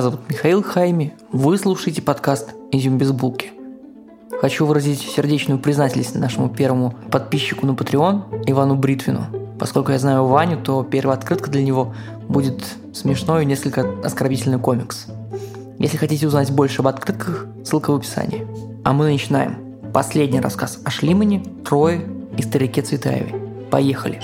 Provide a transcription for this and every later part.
Меня зовут Михаил Хайми, вы слушаете подкаст «Изюм без булки». Хочу выразить сердечную признательность нашему первому подписчику на Patreon Ивану Бритвину. Поскольку я знаю Ваню, то первая открытка для него будет смешной и несколько оскорбительный комикс. Если хотите узнать больше об открытках, ссылка в описании. А мы начинаем. Последний рассказ о Шлимане, Трое и старике Цветаеве. Поехали!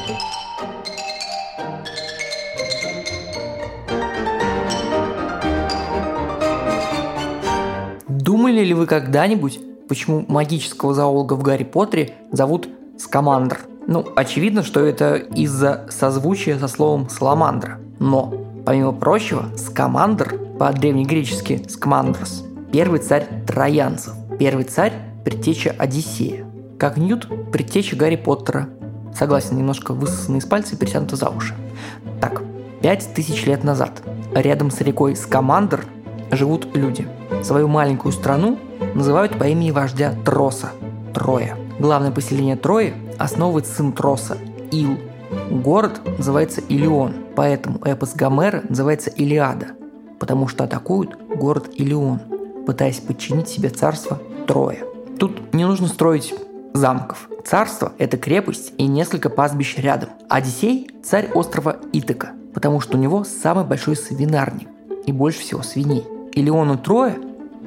Думали ли вы когда-нибудь, почему магического зоолога в Гарри Поттере зовут Скамандр? Ну, очевидно, что это из-за созвучия со словом «саламандра». Но, помимо прочего, Скамандр, по-древнегречески «скмандрос», первый царь троянцев, первый царь – предтеча Одиссея. Как Ньют – предтеча Гарри Поттера. Согласен, немножко высосанный из пальца и перетянуто за уши. Так, пять тысяч лет назад рядом с рекой Скамандр живут люди. Свою маленькую страну называют по имени вождя Троса – Троя. Главное поселение Трои основывает сын Троса – Ил. Город называется Илион, поэтому эпос Гомера называется Илиада, потому что атакуют город Илион, пытаясь подчинить себе царство Троя. Тут не нужно строить замков. Царство – это крепость и несколько пастбищ рядом. Одиссей – царь острова Итака, потому что у него самый большой свинарник и больше всего свиней. И Троя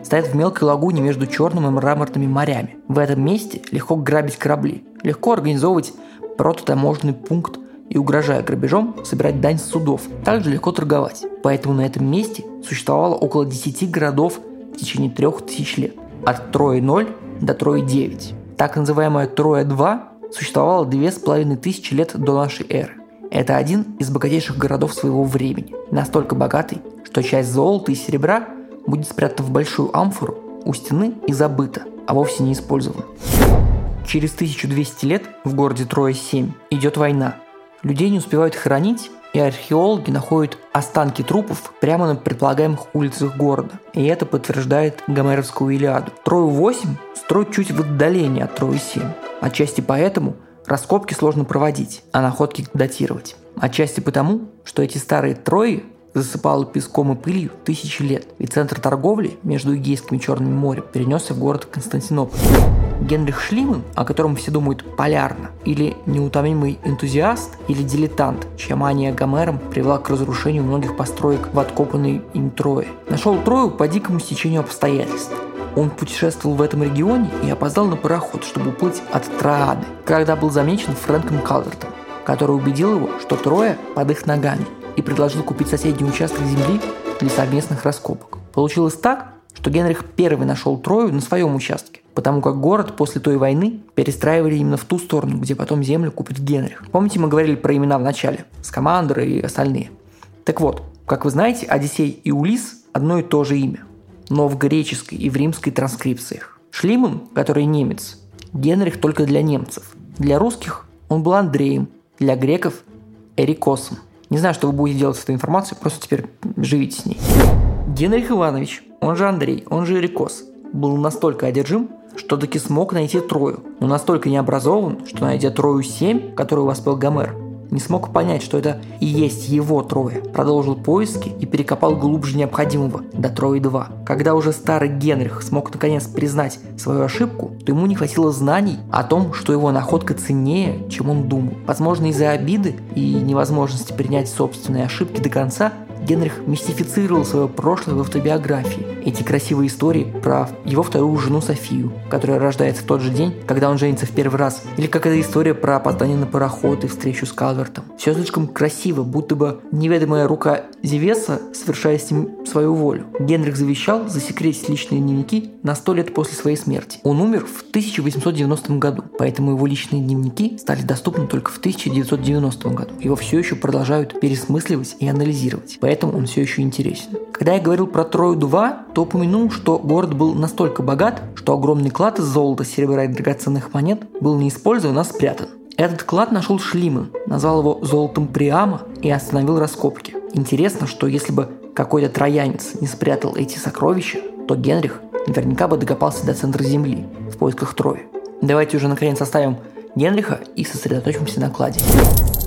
стоят в мелкой лагуне между Черным и Мраморными морями. В этом месте легко грабить корабли, легко организовывать прототаможенный пункт и, угрожая грабежом, собирать дань с судов. Также легко торговать. Поэтому на этом месте существовало около 10 городов в течение трех тысяч лет. От Трои 0 до Трои 9. Так называемая Троя 2 существовала две с половиной тысячи лет до нашей эры. Это один из богатейших городов своего времени. Настолько богатый, что часть золота и серебра будет спрятана в большую амфору у стены и забыта, а вовсе не использована. Через 1200 лет в городе Троя-7 идет война. Людей не успевают хоронить, и археологи находят останки трупов прямо на предполагаемых улицах города. И это подтверждает Гомеровскую Илиаду. Трою-8 строят чуть в отдалении от Трои-7. Отчасти поэтому раскопки сложно проводить, а находки датировать. Отчасти потому, что эти старые Трои засыпало песком и пылью тысячи лет, и центр торговли между Эгейским и Черным морем перенесся в город Константинополь. Генрих Шлиман, о котором все думают полярно, или неутомимый энтузиаст, или дилетант, чья мания Гомером привела к разрушению многих построек в откопанной им Трое. Нашел Трою по дикому стечению обстоятельств. Он путешествовал в этом регионе и опоздал на пароход, чтобы уплыть от Троады, когда был замечен Фрэнком Калвертом, который убедил его, что Троя под их ногами – и предложил купить соседний участок земли для совместных раскопок. Получилось так, что Генрих I нашел Трою на своем участке, потому как город после той войны перестраивали именно в ту сторону, где потом землю купит Генрих. Помните, мы говорили про имена в начале, Скамандр и остальные. Так вот, как вы знаете, Одиссей и Улис одно и то же имя, но в греческой и в римской транскрипциях. Шлиман, который немец, Генрих только для немцев. Для русских он был Андреем, для греков – Эрикосом. Не знаю, что вы будете делать с этой информацией, просто теперь живите с ней. Генрих Иванович, он же Андрей, он же Эрикос, был настолько одержим, что таки смог найти Трою, но настолько необразован, что найдя Трою 7, которую воспел Гомер, не смог понять, что это и есть его Троя. Продолжил поиски и перекопал глубже необходимого, до Трои 2. Когда уже старый Генрих смог наконец признать свою ошибку, то ему не хватило знаний о том, что его находка ценнее, чем он думал. Возможно, из-за обиды и невозможности принять собственные ошибки до конца, Генрих мистифицировал свое прошлое в автобиографии. Эти красивые истории про его вторую жену Софию, которая рождается в тот же день, когда он женится в первый раз. Или как эта история про опоздание на пароход и встречу с Калвертом. Все слишком красиво, будто бы неведомая рука Зевеса совершает с ним свою волю. Генрих завещал засекретить личные дневники на сто лет после своей смерти. Он умер в 1890 году, поэтому его личные дневники стали доступны только в 1990 году. Его все еще продолжают пересмысливать и анализировать поэтому он все еще интересен. Когда я говорил про Трою-2, то упомянул, что город был настолько богат, что огромный клад из золота, серебра и драгоценных монет был не использован, а спрятан. Этот клад нашел Шлиман, назвал его «золотом Приама» и остановил раскопки. Интересно, что если бы какой-то троянец не спрятал эти сокровища, то Генрих наверняка бы докопался до центра Земли в поисках Трои. Давайте уже наконец оставим Генриха и сосредоточимся на кладе.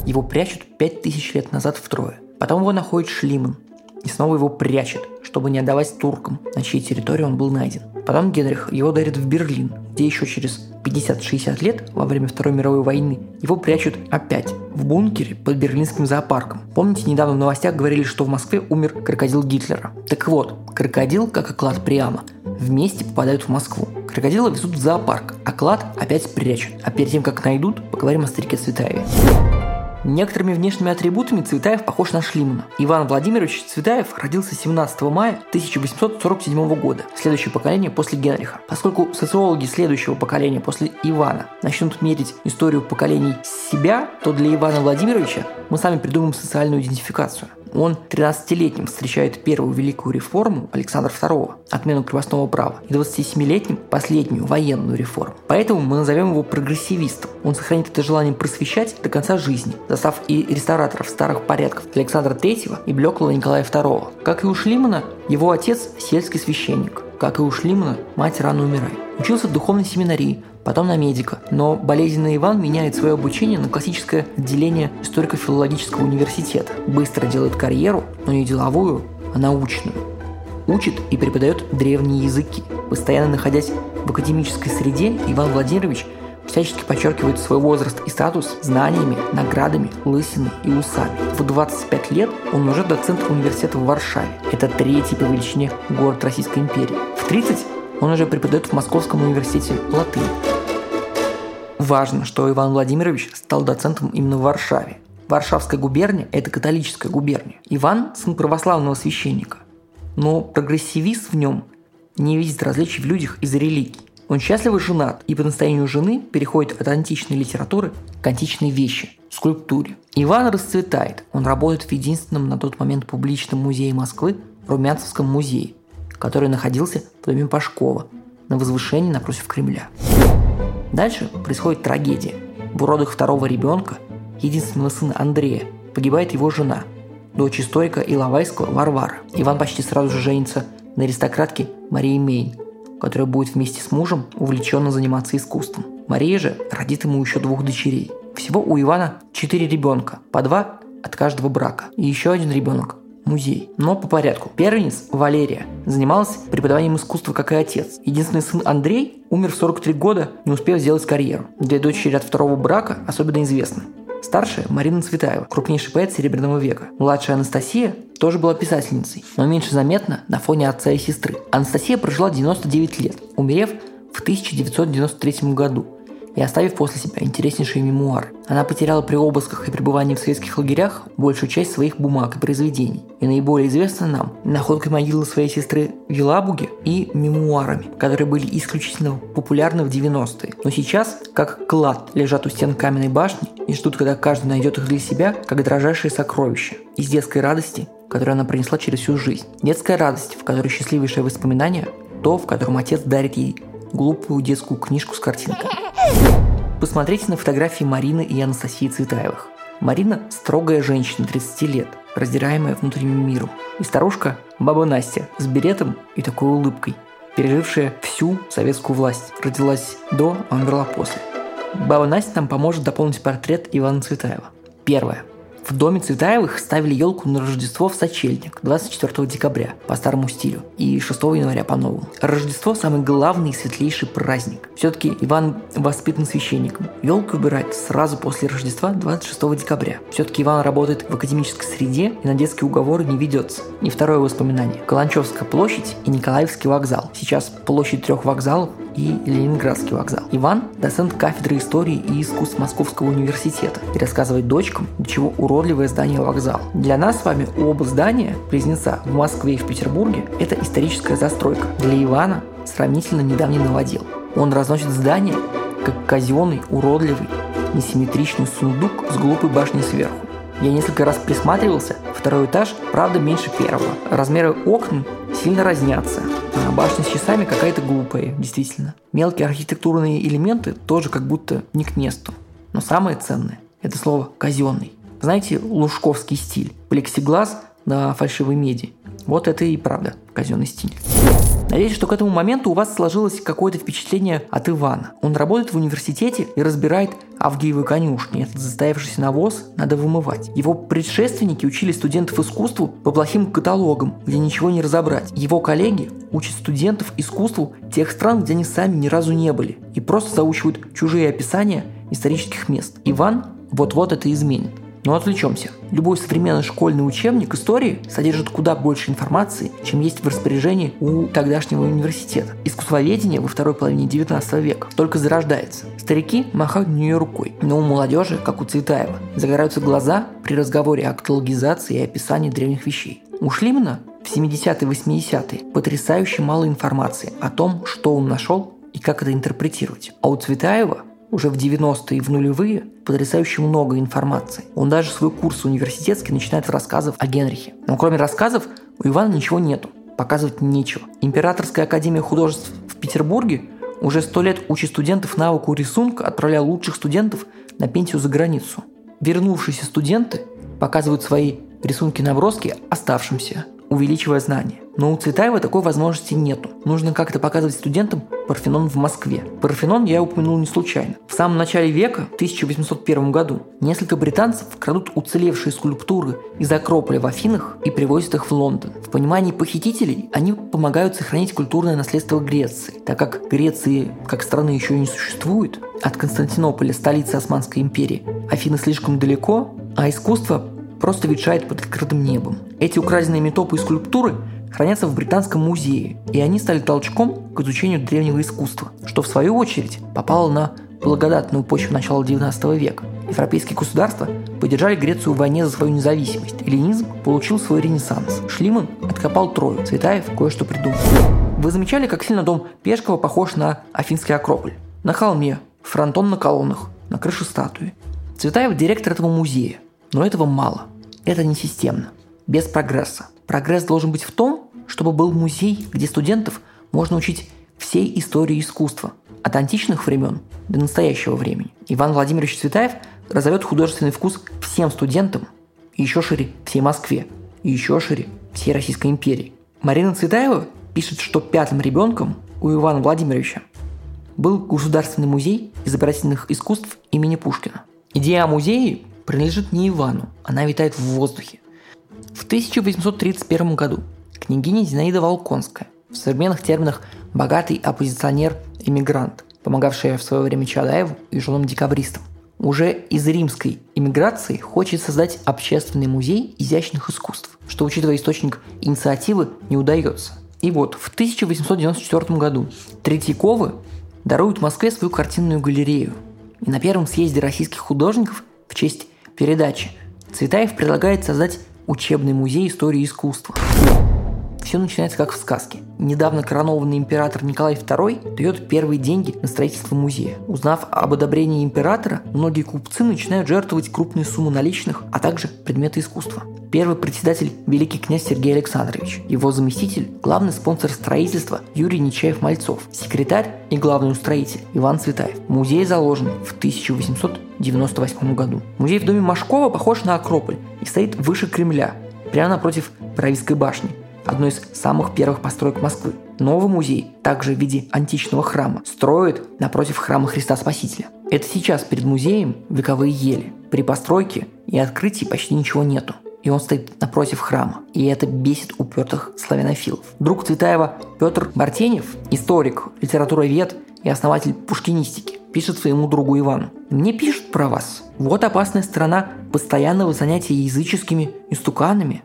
Его прячут 5000 лет назад в Трое. Потом его находит Шлиман. И снова его прячет, чтобы не отдавать туркам, на чьей территории он был найден. Потом Генрих его дарит в Берлин, где еще через 50-60 лет, во время Второй мировой войны, его прячут опять в бункере под берлинским зоопарком. Помните, недавно в новостях говорили, что в Москве умер крокодил Гитлера? Так вот, крокодил, как и клад Приама, вместе попадают в Москву. Крокодила везут в зоопарк, а клад опять прячут. А перед тем, как найдут, поговорим о старике Цветаеве. Некоторыми внешними атрибутами Цветаев похож на Шлимана. Иван Владимирович Цветаев родился 17 мая 1847 года, следующее поколение после Генриха. Поскольку социологи следующего поколения после Ивана начнут мерить историю поколений себя, то для Ивана Владимировича мы сами придумаем социальную идентификацию – он 13-летним встречает первую великую реформу Александра II, отмену крепостного права, и 27-летним – последнюю военную реформу. Поэтому мы назовем его прогрессивистом. Он сохранит это желание просвещать до конца жизни, застав и реставраторов старых порядков Александра III и блеклого Николая II. Как и у Шлимана, его отец – сельский священник. Как и у Шлимана, мать рано умирает. Учился в духовной семинарии, потом на медика. Но болезненный Иван меняет свое обучение на классическое отделение историко-филологического университета. Быстро делает карьеру, но не деловую, а научную. Учит и преподает древние языки. Постоянно находясь в академической среде, Иван Владимирович всячески подчеркивает свой возраст и статус знаниями, наградами, лысиной и усами. В 25 лет он уже доцент университета в Варшаве. Это третий по величине город Российской империи. В 30 он уже преподает в Московском университете латынь. Важно, что Иван Владимирович стал доцентом именно в Варшаве. Варшавская губерния – это католическая губерния. Иван – сын православного священника. Но прогрессивист в нем не видит различий в людях из-за религий. Он счастливо женат и по настоянию жены переходит от античной литературы к античной вещи – скульптуре. Иван расцветает. Он работает в единственном на тот момент публичном музее Москвы – Румянцевском музее, который находился в доме Пашкова на возвышении напротив Кремля. Дальше происходит трагедия. В уродах второго ребенка, единственного сына Андрея, погибает его жена, дочь историка Иловайского Варвара. Иван почти сразу же женится на аристократке Марии Мейн, которая будет вместе с мужем увлеченно заниматься искусством. Мария же родит ему еще двух дочерей. Всего у Ивана четыре ребенка, по два от каждого брака. И еще один ребенок музей. Но по порядку. Первенец Валерия занималась преподаванием искусства, как и отец. Единственный сын Андрей умер в 43 года, не успев сделать карьеру. Две дочери от второго брака особенно известны. Старшая – Марина Цветаева, крупнейший поэт Серебряного века. Младшая Анастасия тоже была писательницей, но меньше заметна на фоне отца и сестры. Анастасия прожила 99 лет, умерев в 1993 году и оставив после себя интереснейшие мемуары. Она потеряла при обысках и пребывании в советских лагерях большую часть своих бумаг и произведений. И наиболее известна нам находкой могилы своей сестры в и мемуарами, которые были исключительно популярны в 90-е. Но сейчас, как клад, лежат у стен каменной башни и ждут, когда каждый найдет их для себя, как дрожайшие сокровища. Из детской радости, которую она принесла через всю жизнь. Детская радость, в которой счастливейшее воспоминание, то, в котором отец дарит ей глупую детскую книжку с картинкой. Посмотрите на фотографии Марины и Анастасии Цветаевых. Марина – строгая женщина 30 лет, раздираемая внутренним миром. И старушка – баба Настя с беретом и такой улыбкой, пережившая всю советскую власть. Родилась до, а умерла после. Баба Настя нам поможет дополнить портрет Ивана Цветаева. Первое. В доме Цветаевых ставили елку на Рождество в сочельник 24 декабря по старому стилю и 6 января по новому. Рождество – самый главный и светлейший праздник. Все-таки Иван воспитан священником. Елку убирают сразу после Рождества 26 декабря. Все-таки Иван работает в академической среде и на детские уговоры не ведется. И второе воспоминание. Каланчевская площадь и Николаевский вокзал. Сейчас площадь трех вокзалов и Ленинградский вокзал. Иван – доцент кафедры истории и искусств Московского университета и рассказывает дочкам, до чего уродливое здание вокзал. Для нас с вами оба здания, близнеца, в Москве и в Петербурге – это историческая застройка. Для Ивана – сравнительно недавний новодел. Он разносит здание, как казенный, уродливый, несимметричный сундук с глупой башней сверху. Я несколько раз присматривался. Второй этаж, правда, меньше первого. Размеры окон сильно разнятся. Башня с часами какая-то глупая, действительно. Мелкие архитектурные элементы тоже как будто не к месту. Но самое ценное – это слово «казенный». Знаете, лужковский стиль. Плексиглаз на фальшивой меди. Вот это и правда казенный стиль. Надеюсь, что к этому моменту у вас сложилось какое-то впечатление от Ивана. Он работает в университете и разбирает Авгиевы конюшни. Этот застоявшийся навоз надо вымывать. Его предшественники учили студентов искусству по плохим каталогам, где ничего не разобрать. Его коллеги учат студентов искусству тех стран, где они сами ни разу не были, и просто заучивают чужие описания исторических мест. Иван вот-вот это изменит. Но отвлечемся. Любой современный школьный учебник истории содержит куда больше информации, чем есть в распоряжении у тогдашнего университета. Искусствоведение во второй половине 19 века только зарождается. Старики махают на нее рукой, но у молодежи, как у Цветаева, загораются глаза при разговоре о каталогизации и описании древних вещей. У Шлимана в 70-е и 80-е потрясающе мало информации о том, что он нашел и как это интерпретировать. А у Цветаева уже в 90-е и в нулевые потрясающе много информации. Он даже свой курс университетский начинает с рассказов о Генрихе. Но кроме рассказов у Ивана ничего нету, показывать нечего. Императорская академия художеств в Петербурге уже сто лет учит студентов навыку рисунка, отправляя лучших студентов на пенсию за границу. Вернувшиеся студенты показывают свои рисунки-наброски оставшимся, увеличивая знания. Но у Цветаева такой возможности нету. Нужно как-то показывать студентам Парфенон в Москве. Парфенон я упомянул не случайно. В самом начале века, в 1801 году, несколько британцев крадут уцелевшие скульптуры из Акрополя в Афинах и привозят их в Лондон. В понимании похитителей они помогают сохранить культурное наследство Греции, так как Греции как страны еще не существует. От Константинополя, столицы Османской империи, Афины слишком далеко, а искусство просто ветшает под открытым небом. Эти украденные метопы и скульптуры хранятся в Британском музее, и они стали толчком к изучению древнего искусства, что в свою очередь попало на благодатную почву начала XIX века. Европейские государства поддержали Грецию в войне за свою независимость. Эллинизм получил свой ренессанс. Шлиман откопал Трою, Цветаев кое-что придумал. Вы замечали, как сильно дом Пешкова похож на Афинский Акрополь? На холме, фронтон на колоннах, на крыше статуи. Цветаев – директор этого музея. Но этого мало. Это не системно, без прогресса. Прогресс должен быть в том, чтобы был музей, где студентов можно учить всей истории искусства, от античных времен до настоящего времени. Иван Владимирович Цветаев разовет художественный вкус всем студентам, и еще шире всей Москве, и еще шире всей Российской империи. Марина Цветаева пишет, что пятым ребенком у Ивана Владимировича был Государственный музей изобразительных искусств имени Пушкина. Идея о музее принадлежит не Ивану, она витает в воздухе. В 1831 году княгиня Зинаида Волконская, в современных терминах богатый оппозиционер-иммигрант, помогавшая в свое время Чадаеву и женам декабристам, уже из римской иммиграции хочет создать общественный музей изящных искусств, что, учитывая источник инициативы, не удается. И вот, в 1894 году Третьяковы даруют Москве свою картинную галерею. И на первом съезде российских художников в честь передачи Цветаев предлагает создать учебный музей истории искусства. Все начинается как в сказке. Недавно коронованный император Николай II дает первые деньги на строительство музея. Узнав об одобрении императора, многие купцы начинают жертвовать крупные суммы наличных, а также предметы искусства. Первый председатель – великий князь Сергей Александрович. Его заместитель – главный спонсор строительства Юрий Нечаев-Мальцов. Секретарь и главный устроитель Иван Цветаев. Музей заложен в 1898 году. Музей в доме Машкова похож на Акрополь и стоит выше Кремля, прямо напротив Правильской башни одной из самых первых построек Москвы. Новый музей, также в виде античного храма, строят напротив храма Христа Спасителя. Это сейчас перед музеем вековые ели. При постройке и открытии почти ничего нету. И он стоит напротив храма. И это бесит упертых славянофилов. Друг Цветаева Петр Бартенев, историк, литературовед и основатель пушкинистики, пишет своему другу Ивану. «Мне пишут про вас. Вот опасная сторона постоянного занятия языческими истуканами.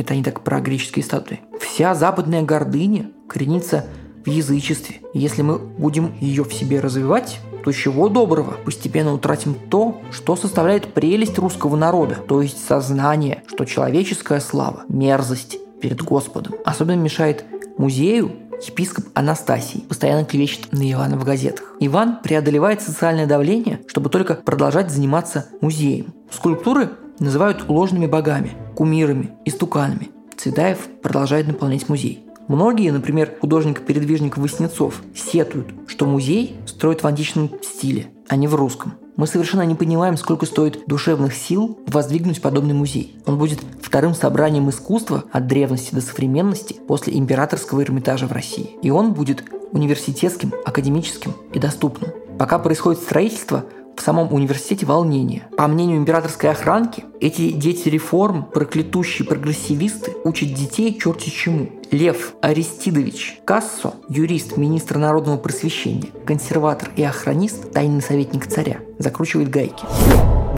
Это они так про греческие статуи. Вся западная гордыня коренится в язычестве. если мы будем ее в себе развивать, то чего доброго, постепенно утратим то, что составляет прелесть русского народа, то есть сознание, что человеческая слава – мерзость перед Господом. Особенно мешает музею епископ Анастасий постоянно клевещет на Ивана в газетах. Иван преодолевает социальное давление, чтобы только продолжать заниматься музеем. Скульптуры называют ложными богами, кумирами, истуканами. Цветаев продолжает наполнять музей. Многие, например, художник-передвижник Воснецов, сетуют, что музей строят в античном стиле, а не в русском. Мы совершенно не понимаем, сколько стоит душевных сил воздвигнуть подобный музей. Он будет вторым собранием искусства от древности до современности после императорского Эрмитажа в России. И он будет университетским, академическим и доступным. Пока происходит строительство, в самом университете волнение. По мнению императорской охранки, эти дети реформ, проклятущие прогрессивисты, учат детей черти чему. Лев Аристидович Кассо, юрист, министр народного просвещения, консерватор и охранист, тайный советник царя, закручивает гайки.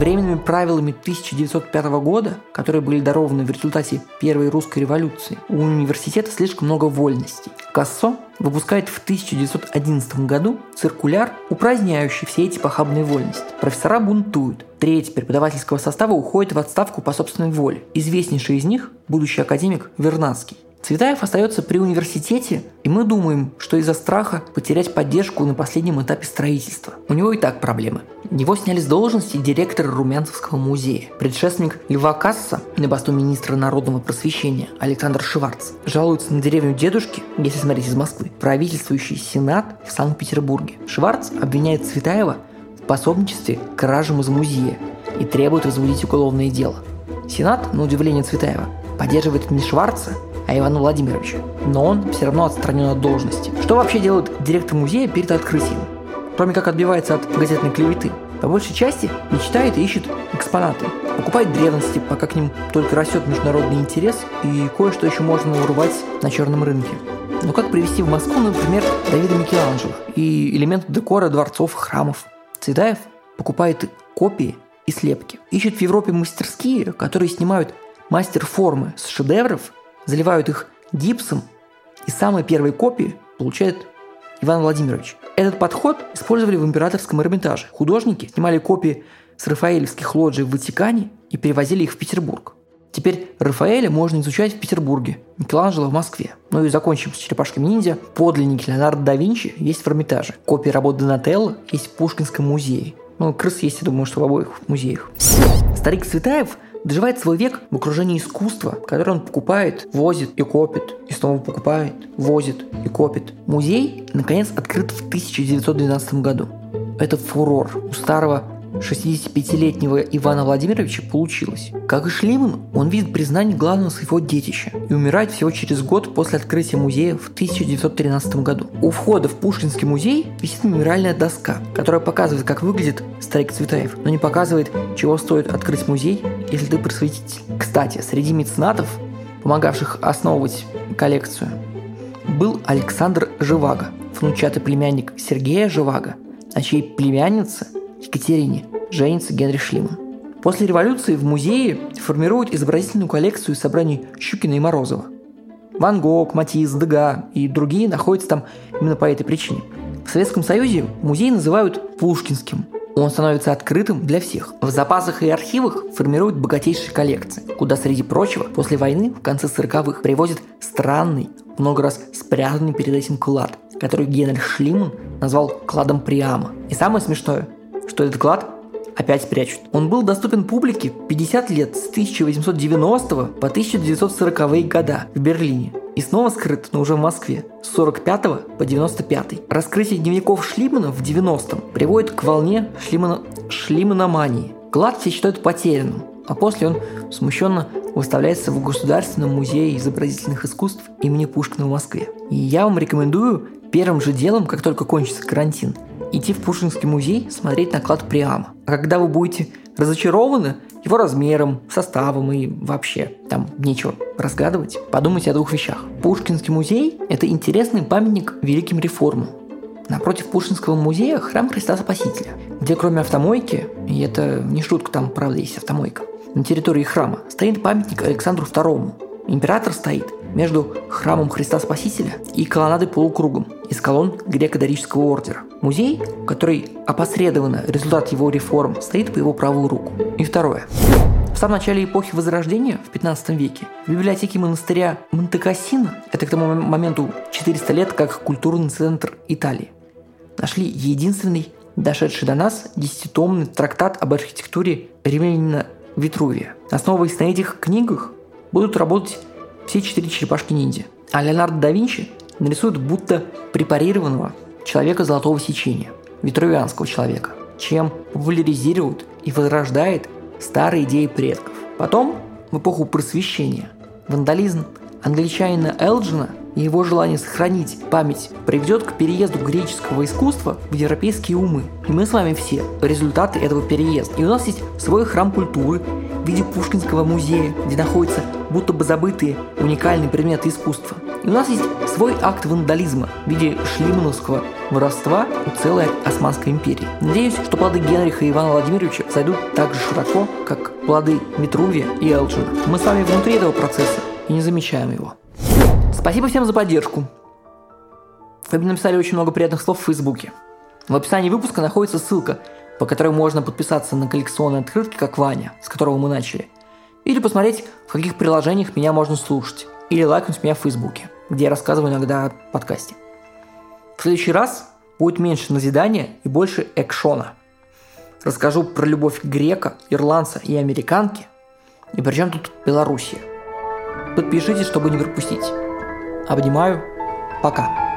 Временными правилами 1905 года, которые были дарованы в результате Первой русской революции, у университета слишком много вольностей. Кассо выпускает в 1911 году циркуляр, упраздняющий все эти похабные вольности. Профессора бунтуют. Треть преподавательского состава уходит в отставку по собственной воле. Известнейший из них – будущий академик Вернадский. Цветаев остается при университете, и мы думаем, что из-за страха потерять поддержку на последнем этапе строительства. У него и так проблемы. Его сняли с должности директора Румянцевского музея. Предшественник Льва Касса на посту министра народного просвещения Александр Шварц жалуется на деревню дедушки, если смотреть из Москвы, правительствующий сенат в Санкт-Петербурге. Шварц обвиняет Цветаева в пособничестве кражам из музея и требует возбудить уголовное дело. Сенат, на удивление Цветаева, поддерживает не Шварца, а Ивана Владимировича. Но он все равно отстранен от должности. Что вообще делает директор музея перед открытием? Кроме как отбивается от газетной клеветы. По большей части мечтает и ищет экспонаты. Покупает древности, пока к ним только растет международный интерес, и кое-что еще можно урвать на черном рынке. Но как привести в Москву, например, Давида Микеланджело и элементы декора дворцов, храмов? Цветаев покупает копии и слепки. Ищет в Европе мастерские, которые снимают мастер формы с шедевров заливают их гипсом, и самые первые копии получает Иван Владимирович. Этот подход использовали в императорском Эрмитаже. Художники снимали копии с рафаэлевских лоджий в Ватикане и перевозили их в Петербург. Теперь Рафаэля можно изучать в Петербурге, Микеланджело в Москве. Ну и закончим с черепашками ниндзя. Подлинники Леонардо да Винчи есть в Эрмитаже. Копии работ Донателло есть в Пушкинском музее. Ну, крыс есть, я думаю, что в обоих музеях. Старик Светаев доживает свой век в окружении искусства, которое он покупает, возит и копит, и снова покупает, возит и копит. Музей, наконец, открыт в 1912 году. Это фурор. У старого 65-летнего Ивана Владимировича получилось. Как и Шлиман, он видит признание главного своего детища и умирает всего через год после открытия музея в 1913 году. У входа в Пушкинский музей висит мемориальная доска, которая показывает, как выглядит старик Цветаев, но не показывает, чего стоит открыть музей, если ты просветитель. Кстати, среди меценатов, помогавших основывать коллекцию, был Александр Живаго, внучатый племянник Сергея Живаго, а чьей племянница – Екатерине женится Генрих Шлиман. После революции в музее формируют изобразительную коллекцию собраний Щукина и Морозова. Ван Гог, Матисс, Дега и другие находятся там именно по этой причине. В Советском Союзе музей называют Пушкинским. Он становится открытым для всех. В запасах и архивах формируют богатейшие коллекции, куда, среди прочего, после войны в конце 40-х привозят странный, много раз спрятанный перед этим клад, который Генрих Шлиман назвал кладом Приама. И самое смешное, что этот клад опять прячут. Он был доступен публике 50 лет с 1890 по 1940 года в Берлине и снова скрыт, но уже в Москве, с 45 по 95. Раскрытие дневников Шлимана в 90-м приводит к волне Шлимана... шлиманомании. Клад все считают потерянным, а после он смущенно выставляется в Государственном музее изобразительных искусств имени Пушкина в Москве. И я вам рекомендую первым же делом, как только кончится карантин, идти в Пушкинский музей смотреть наклад Приама. А когда вы будете разочарованы его размером, составом и вообще там нечего разгадывать, подумайте о двух вещах. Пушкинский музей – это интересный памятник великим реформам. Напротив Пушкинского музея храм Христа Спасителя, где кроме автомойки, и это не шутка, там правда есть автомойка, на территории храма стоит памятник Александру II. Император стоит между храмом Христа Спасителя и колоннадой полукругом из колонн греко-дорического ордера. Музей, который опосредованно результат его реформ, стоит по его правую руку. И второе. В самом начале эпохи Возрождения, в 15 веке, в библиотеке монастыря Монтекассино, это к тому моменту 400 лет как культурный центр Италии, нашли единственный, дошедший до нас, десятитомный трактат об архитектуре римлянина Витрувия. Основываясь на этих книгах, будут работать все четыре черепашки-ниндзя. А Леонардо да Винчи нарисует будто препарированного человека золотого сечения, витрувианского человека. чем популяризирует и возрождает старые идеи предков. Потом, в эпоху просвещения, вандализм англичанина Элджина и его желание сохранить память приведет к переезду греческого искусства в европейские умы. И мы с вами все результаты этого переезда. И у нас есть свой храм культуры в виде Пушкинского музея, где находятся будто бы забытые уникальные предметы искусства. И у нас есть свой акт вандализма в виде шлимановского воровства у целой Османской империи. Надеюсь, что плоды Генриха и Ивана Владимировича зайдут так же широко, как плоды Витрувия и Элджина. Мы с вами внутри этого процесса и не замечаем его. Спасибо всем за поддержку. Вы мне написали очень много приятных слов в Фейсбуке. В описании выпуска находится ссылка, по которой можно подписаться на коллекционные открытки, как Ваня, с которого мы начали. Или посмотреть, в каких приложениях меня можно слушать. Или лайкнуть меня в Фейсбуке, где я рассказываю иногда о подкасте. В следующий раз будет меньше назидания и больше экшона. Расскажу про любовь грека, ирландца и американки. И причем тут Белоруссия. Подпишитесь, чтобы не пропустить. Обнимаю. Пока.